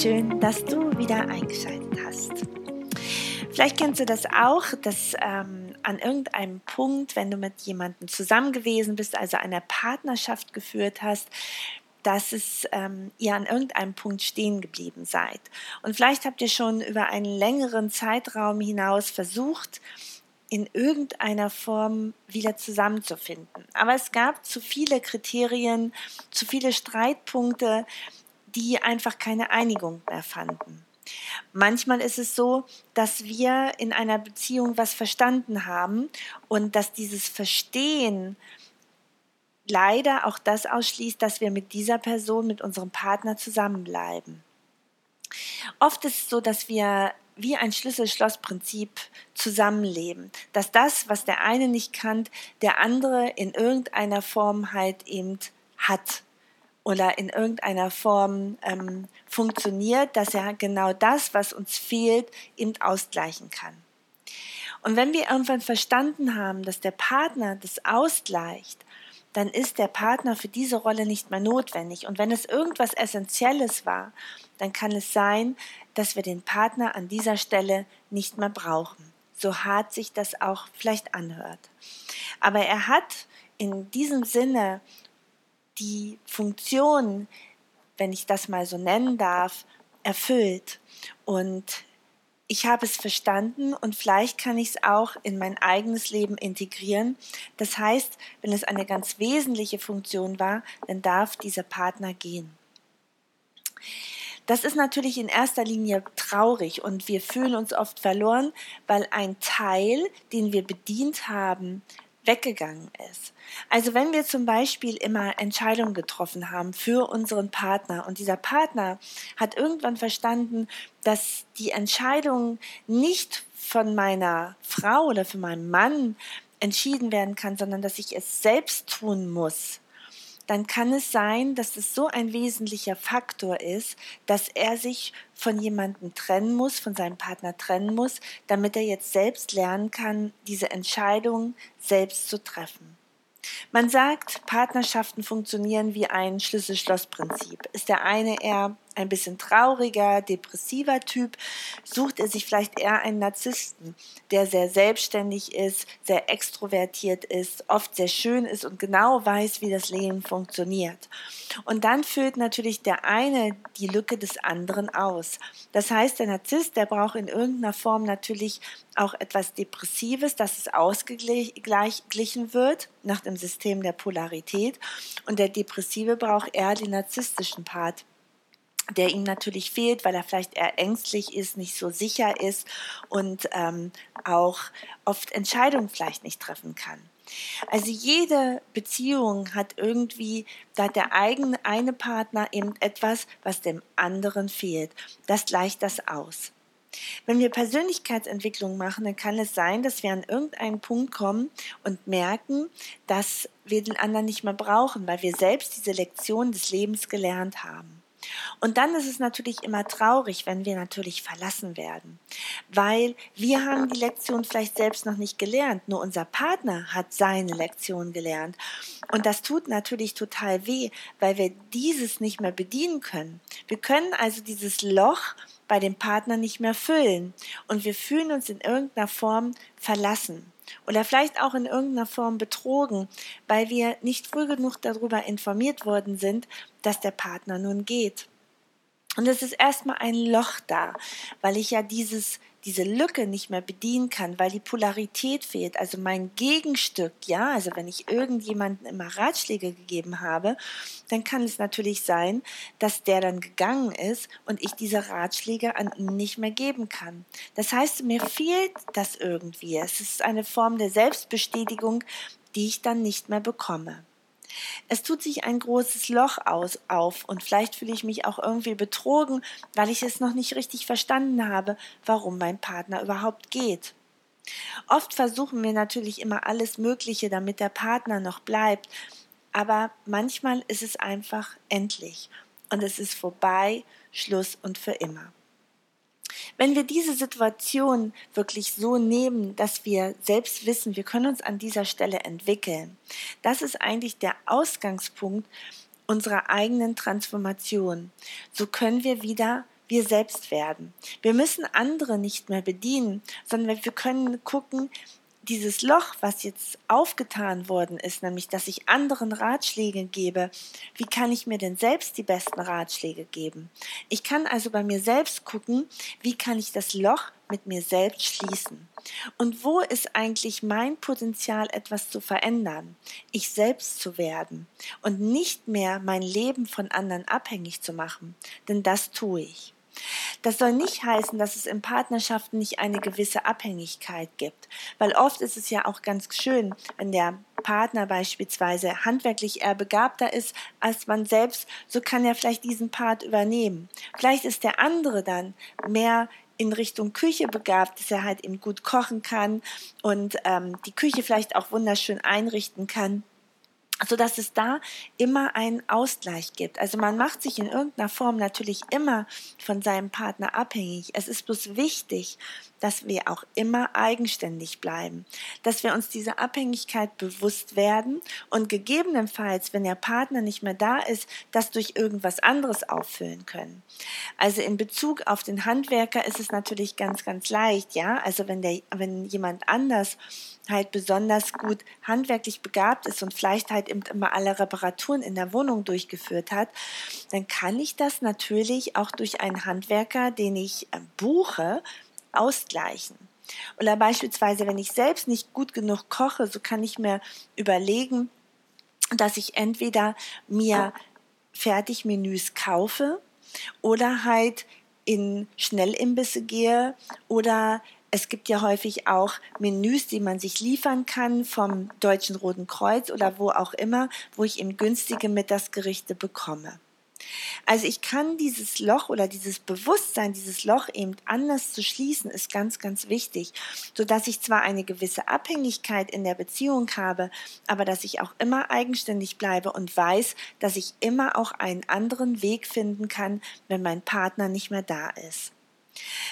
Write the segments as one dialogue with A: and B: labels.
A: Schön, dass du wieder eingeschaltet hast. Vielleicht kennst du das auch, dass ähm, an irgendeinem Punkt, wenn du mit jemandem zusammen gewesen bist, also eine Partnerschaft geführt hast, dass es ähm, ihr an irgendeinem Punkt stehen geblieben seid. Und vielleicht habt ihr schon über einen längeren Zeitraum hinaus versucht, in irgendeiner Form wieder zusammenzufinden. Aber es gab zu viele Kriterien, zu viele Streitpunkte, die einfach keine Einigung mehr fanden. Manchmal ist es so, dass wir in einer Beziehung was verstanden haben und dass dieses Verstehen leider auch das ausschließt, dass wir mit dieser Person, mit unserem Partner zusammenbleiben. Oft ist es so, dass wir wie ein Schlüssel-Schloss-Prinzip zusammenleben, dass das, was der eine nicht kann, der andere in irgendeiner Form halt eben hat oder in irgendeiner Form ähm, funktioniert, dass er genau das, was uns fehlt, eben ausgleichen kann. Und wenn wir irgendwann verstanden haben, dass der Partner das ausgleicht, dann ist der Partner für diese Rolle nicht mehr notwendig. Und wenn es irgendwas Essentielles war, dann kann es sein, dass wir den Partner an dieser Stelle nicht mehr brauchen. So hart sich das auch vielleicht anhört. Aber er hat in diesem Sinne die Funktion, wenn ich das mal so nennen darf, erfüllt. Und ich habe es verstanden und vielleicht kann ich es auch in mein eigenes Leben integrieren. Das heißt, wenn es eine ganz wesentliche Funktion war, dann darf dieser Partner gehen. Das ist natürlich in erster Linie traurig und wir fühlen uns oft verloren, weil ein Teil, den wir bedient haben, weggegangen ist. Also wenn wir zum Beispiel immer Entscheidungen getroffen haben für unseren Partner und dieser Partner hat irgendwann verstanden, dass die Entscheidung nicht von meiner Frau oder von meinem Mann entschieden werden kann, sondern dass ich es selbst tun muss, dann kann es sein, dass es so ein wesentlicher Faktor ist, dass er sich von jemandem trennen muss, von seinem Partner trennen muss, damit er jetzt selbst lernen kann, diese Entscheidung selbst zu treffen. Man sagt, Partnerschaften funktionieren wie ein Schlüssel-Schloss-Prinzip. Ist der eine eher ein bisschen trauriger, depressiver Typ, sucht er sich vielleicht eher einen Narzissten, der sehr selbstständig ist, sehr extrovertiert ist, oft sehr schön ist und genau weiß, wie das Leben funktioniert. Und dann füllt natürlich der eine die Lücke des anderen aus. Das heißt, der Narzisst, der braucht in irgendeiner Form natürlich auch etwas Depressives, dass es ausgeglichen wird nach dem System der Polarität. Und der Depressive braucht eher den narzisstischen Part der ihm natürlich fehlt, weil er vielleicht eher ängstlich ist, nicht so sicher ist und ähm, auch oft Entscheidungen vielleicht nicht treffen kann. Also jede Beziehung hat irgendwie, da hat der eigene eine Partner eben etwas, was dem anderen fehlt. Das gleicht das aus. Wenn wir Persönlichkeitsentwicklung machen, dann kann es sein, dass wir an irgendeinen Punkt kommen und merken, dass wir den anderen nicht mehr brauchen, weil wir selbst diese Lektion des Lebens gelernt haben. Und dann ist es natürlich immer traurig, wenn wir natürlich verlassen werden, weil wir haben die Lektion vielleicht selbst noch nicht gelernt, nur unser Partner hat seine Lektion gelernt. Und das tut natürlich total weh, weil wir dieses nicht mehr bedienen können. Wir können also dieses Loch bei dem Partner nicht mehr füllen und wir fühlen uns in irgendeiner Form verlassen oder vielleicht auch in irgendeiner Form betrogen, weil wir nicht früh genug darüber informiert worden sind, dass der Partner nun geht. Und es ist erstmal ein Loch da, weil ich ja dieses, diese Lücke nicht mehr bedienen kann, weil die Polarität fehlt. Also mein Gegenstück, ja, also wenn ich irgendjemanden immer Ratschläge gegeben habe, dann kann es natürlich sein, dass der dann gegangen ist und ich diese Ratschläge an ihn nicht mehr geben kann. Das heißt, mir fehlt das irgendwie. Es ist eine Form der Selbstbestätigung, die ich dann nicht mehr bekomme. Es tut sich ein großes Loch aus, auf und vielleicht fühle ich mich auch irgendwie betrogen, weil ich es noch nicht richtig verstanden habe, warum mein Partner überhaupt geht. Oft versuchen wir natürlich immer alles Mögliche, damit der Partner noch bleibt, aber manchmal ist es einfach endlich und es ist vorbei, Schluss und für immer. Wenn wir diese Situation wirklich so nehmen, dass wir selbst wissen, wir können uns an dieser Stelle entwickeln, das ist eigentlich der Ausgangspunkt unserer eigenen Transformation. So können wir wieder wir selbst werden. Wir müssen andere nicht mehr bedienen, sondern wir können gucken, dieses Loch, was jetzt aufgetan worden ist, nämlich dass ich anderen Ratschläge gebe, wie kann ich mir denn selbst die besten Ratschläge geben? Ich kann also bei mir selbst gucken, wie kann ich das Loch mit mir selbst schließen? Und wo ist eigentlich mein Potenzial, etwas zu verändern, ich selbst zu werden und nicht mehr mein Leben von anderen abhängig zu machen? Denn das tue ich. Das soll nicht heißen, dass es in Partnerschaften nicht eine gewisse Abhängigkeit gibt, weil oft ist es ja auch ganz schön, wenn der Partner beispielsweise handwerklich eher begabter ist als man selbst, so kann er vielleicht diesen Part übernehmen. Vielleicht ist der andere dann mehr in Richtung Küche begabt, dass er halt eben gut kochen kann und ähm, die Küche vielleicht auch wunderschön einrichten kann so dass es da immer einen Ausgleich gibt. Also man macht sich in irgendeiner Form natürlich immer von seinem Partner abhängig. Es ist bloß wichtig, dass wir auch immer eigenständig bleiben, dass wir uns dieser Abhängigkeit bewusst werden und gegebenenfalls, wenn der Partner nicht mehr da ist, das durch irgendwas anderes auffüllen können. Also in Bezug auf den Handwerker ist es natürlich ganz, ganz leicht, ja. Also wenn der, wenn jemand anders halt besonders gut handwerklich begabt ist und vielleicht halt eben immer alle Reparaturen in der Wohnung durchgeführt hat, dann kann ich das natürlich auch durch einen Handwerker, den ich äh, buche, ausgleichen. Oder beispielsweise, wenn ich selbst nicht gut genug koche, so kann ich mir überlegen, dass ich entweder mir Fertigmenüs kaufe oder halt in Schnellimbisse gehe oder es gibt ja häufig auch Menüs, die man sich liefern kann vom Deutschen Roten Kreuz oder wo auch immer, wo ich eben günstige Mittagsgerichte bekomme. Also ich kann dieses Loch oder dieses Bewusstsein, dieses Loch eben anders zu schließen, ist ganz, ganz wichtig, so dass ich zwar eine gewisse Abhängigkeit in der Beziehung habe, aber dass ich auch immer eigenständig bleibe und weiß, dass ich immer auch einen anderen Weg finden kann, wenn mein Partner nicht mehr da ist.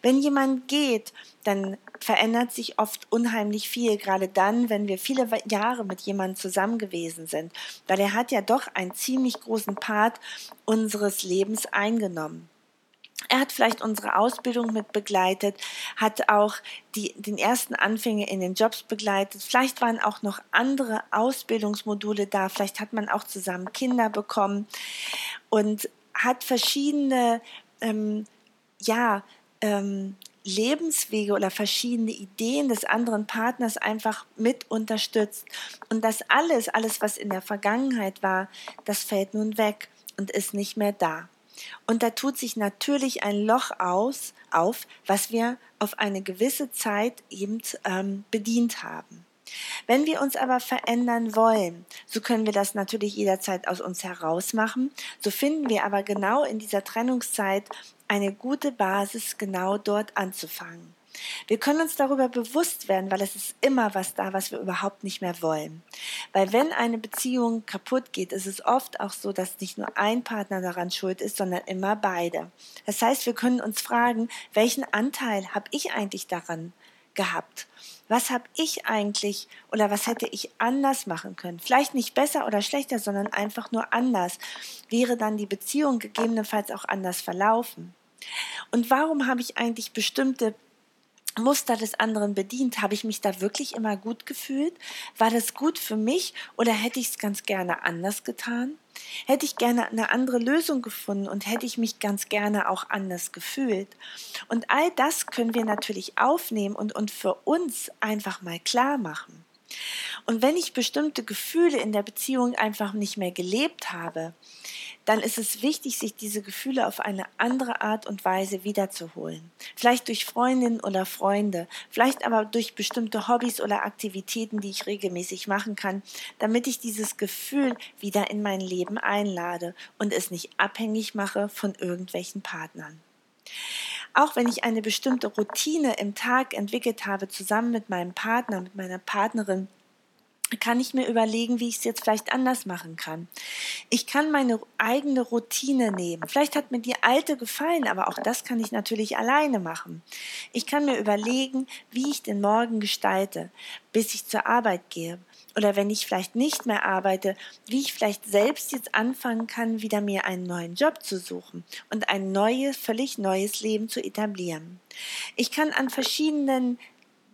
A: Wenn jemand geht, dann verändert sich oft unheimlich viel, gerade dann, wenn wir viele Jahre mit jemandem zusammen gewesen sind, weil er hat ja doch einen ziemlich großen Part unseres Lebens eingenommen. Er hat vielleicht unsere Ausbildung mit begleitet, hat auch die, den ersten Anfänge in den Jobs begleitet. Vielleicht waren auch noch andere Ausbildungsmodule da. Vielleicht hat man auch zusammen Kinder bekommen und hat verschiedene, ähm, ja, ähm, Lebenswege oder verschiedene Ideen des anderen Partners einfach mit unterstützt. Und das alles, alles, was in der Vergangenheit war, das fällt nun weg und ist nicht mehr da. Und da tut sich natürlich ein Loch aus, auf, was wir auf eine gewisse Zeit eben ähm, bedient haben. Wenn wir uns aber verändern wollen, so können wir das natürlich jederzeit aus uns heraus machen. So finden wir aber genau in dieser Trennungszeit eine gute Basis, genau dort anzufangen. Wir können uns darüber bewusst werden, weil es ist immer was da, was wir überhaupt nicht mehr wollen. Weil wenn eine Beziehung kaputt geht, ist es oft auch so, dass nicht nur ein Partner daran schuld ist, sondern immer beide. Das heißt, wir können uns fragen, welchen Anteil habe ich eigentlich daran gehabt? Was habe ich eigentlich oder was hätte ich anders machen können? Vielleicht nicht besser oder schlechter, sondern einfach nur anders. Wäre dann die Beziehung gegebenenfalls auch anders verlaufen? Und warum habe ich eigentlich bestimmte Muster des anderen bedient? Habe ich mich da wirklich immer gut gefühlt? War das gut für mich oder hätte ich es ganz gerne anders getan? Hätte ich gerne eine andere Lösung gefunden und hätte ich mich ganz gerne auch anders gefühlt. Und all das können wir natürlich aufnehmen und, und für uns einfach mal klar machen. Und wenn ich bestimmte Gefühle in der Beziehung einfach nicht mehr gelebt habe, dann ist es wichtig, sich diese Gefühle auf eine andere Art und Weise wiederzuholen. Vielleicht durch Freundinnen oder Freunde, vielleicht aber durch bestimmte Hobbys oder Aktivitäten, die ich regelmäßig machen kann, damit ich dieses Gefühl wieder in mein Leben einlade und es nicht abhängig mache von irgendwelchen Partnern. Auch wenn ich eine bestimmte Routine im Tag entwickelt habe, zusammen mit meinem Partner, mit meiner Partnerin, kann ich mir überlegen, wie ich es jetzt vielleicht anders machen kann. Ich kann meine eigene Routine nehmen. Vielleicht hat mir die alte gefallen, aber auch das kann ich natürlich alleine machen. Ich kann mir überlegen, wie ich den Morgen gestalte, bis ich zur Arbeit gehe. Oder wenn ich vielleicht nicht mehr arbeite, wie ich vielleicht selbst jetzt anfangen kann, wieder mir einen neuen Job zu suchen und ein neues, völlig neues Leben zu etablieren. Ich kann an verschiedenen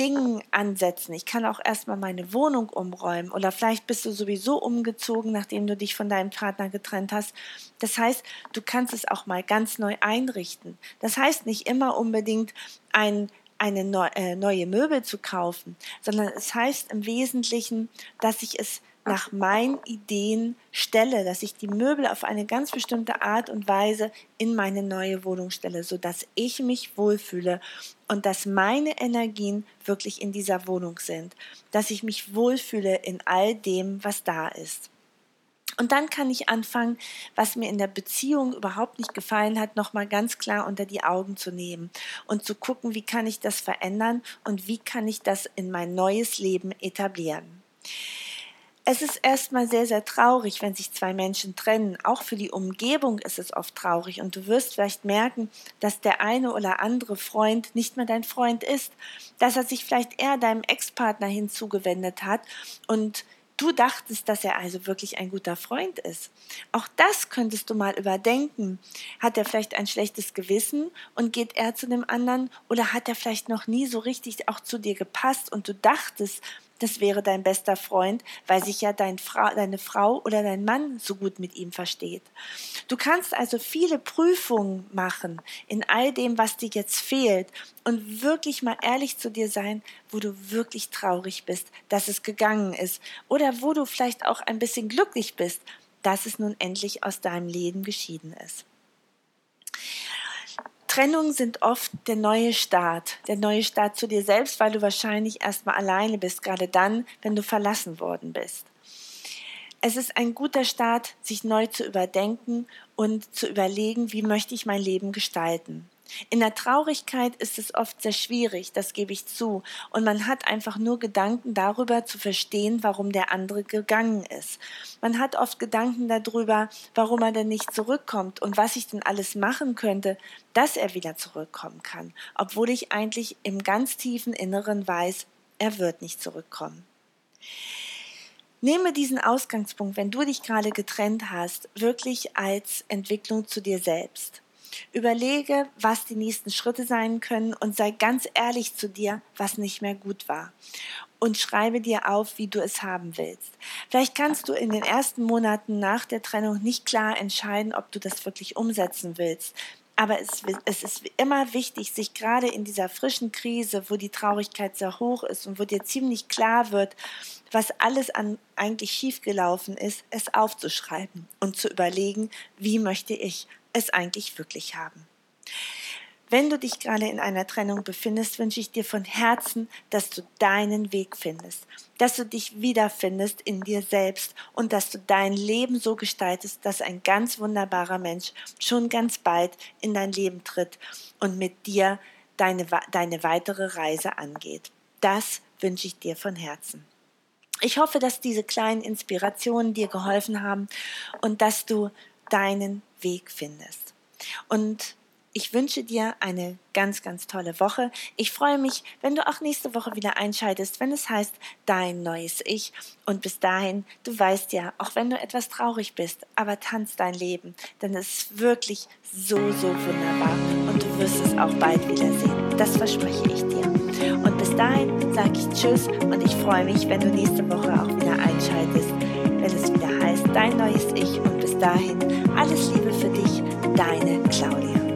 A: Dingen ansetzen. Ich kann auch erstmal meine Wohnung umräumen oder vielleicht bist du sowieso umgezogen, nachdem du dich von deinem Partner getrennt hast. Das heißt, du kannst es auch mal ganz neu einrichten. Das heißt nicht immer unbedingt ein eine neu, äh, neue Möbel zu kaufen, sondern es heißt im Wesentlichen, dass ich es nach meinen Ideen stelle, dass ich die Möbel auf eine ganz bestimmte Art und Weise in meine neue Wohnung stelle, sodass ich mich wohlfühle und dass meine Energien wirklich in dieser Wohnung sind, dass ich mich wohlfühle in all dem, was da ist. Und dann kann ich anfangen, was mir in der Beziehung überhaupt nicht gefallen hat, nochmal ganz klar unter die Augen zu nehmen und zu gucken, wie kann ich das verändern und wie kann ich das in mein neues Leben etablieren. Es ist erstmal sehr, sehr traurig, wenn sich zwei Menschen trennen. Auch für die Umgebung ist es oft traurig. Und du wirst vielleicht merken, dass der eine oder andere Freund nicht mehr dein Freund ist. Dass er sich vielleicht eher deinem Ex-Partner hinzugewendet hat und du dachtest, dass er also wirklich ein guter Freund ist. Auch das könntest du mal überdenken. Hat er vielleicht ein schlechtes Gewissen und geht er zu dem anderen oder hat er vielleicht noch nie so richtig auch zu dir gepasst und du dachtest, das wäre dein bester Freund, weil sich ja dein Fra deine Frau oder dein Mann so gut mit ihm versteht. Du kannst also viele Prüfungen machen in all dem, was dir jetzt fehlt und wirklich mal ehrlich zu dir sein, wo du wirklich traurig bist, dass es gegangen ist oder wo du vielleicht auch ein bisschen glücklich bist, dass es nun endlich aus deinem Leben geschieden ist. Trennungen sind oft der neue Start, der neue Start zu dir selbst, weil du wahrscheinlich erstmal alleine bist, gerade dann, wenn du verlassen worden bist. Es ist ein guter Start, sich neu zu überdenken und zu überlegen, wie möchte ich mein Leben gestalten. In der Traurigkeit ist es oft sehr schwierig, das gebe ich zu, und man hat einfach nur Gedanken darüber zu verstehen, warum der andere gegangen ist. Man hat oft Gedanken darüber, warum er denn nicht zurückkommt und was ich denn alles machen könnte, dass er wieder zurückkommen kann, obwohl ich eigentlich im ganz tiefen Inneren weiß, er wird nicht zurückkommen. Nehme diesen Ausgangspunkt, wenn du dich gerade getrennt hast, wirklich als Entwicklung zu dir selbst. Überlege, was die nächsten Schritte sein können und sei ganz ehrlich zu dir, was nicht mehr gut war. Und schreibe dir auf, wie du es haben willst. Vielleicht kannst du in den ersten Monaten nach der Trennung nicht klar entscheiden, ob du das wirklich umsetzen willst. Aber es, es, ist immer wichtig, sich gerade in dieser frischen Krise, wo die Traurigkeit sehr hoch ist und wo dir ziemlich klar wird, was alles an eigentlich schiefgelaufen ist, es aufzuschreiben und zu überlegen, wie möchte ich es eigentlich wirklich haben. Wenn du dich gerade in einer Trennung befindest, wünsche ich dir von Herzen, dass du deinen Weg findest, dass du dich wiederfindest in dir selbst und dass du dein Leben so gestaltest, dass ein ganz wunderbarer Mensch schon ganz bald in dein Leben tritt und mit dir deine, deine weitere Reise angeht. Das wünsche ich dir von Herzen. Ich hoffe, dass diese kleinen Inspirationen dir geholfen haben und dass du deinen Weg findest. Und ich wünsche dir eine ganz, ganz tolle Woche. Ich freue mich, wenn du auch nächste Woche wieder einschaltest, wenn es heißt Dein neues Ich. Und bis dahin, du weißt ja, auch wenn du etwas traurig bist, aber tanz dein Leben, denn es ist wirklich so, so wunderbar und du wirst es auch bald wiedersehen. Das verspreche ich dir. Und bis dahin sage ich Tschüss und ich freue mich, wenn du nächste Woche auch wieder einschaltest, wenn es wieder heißt Dein neues Ich. Und bis dahin, alles Liebe für dich, deine Claudia.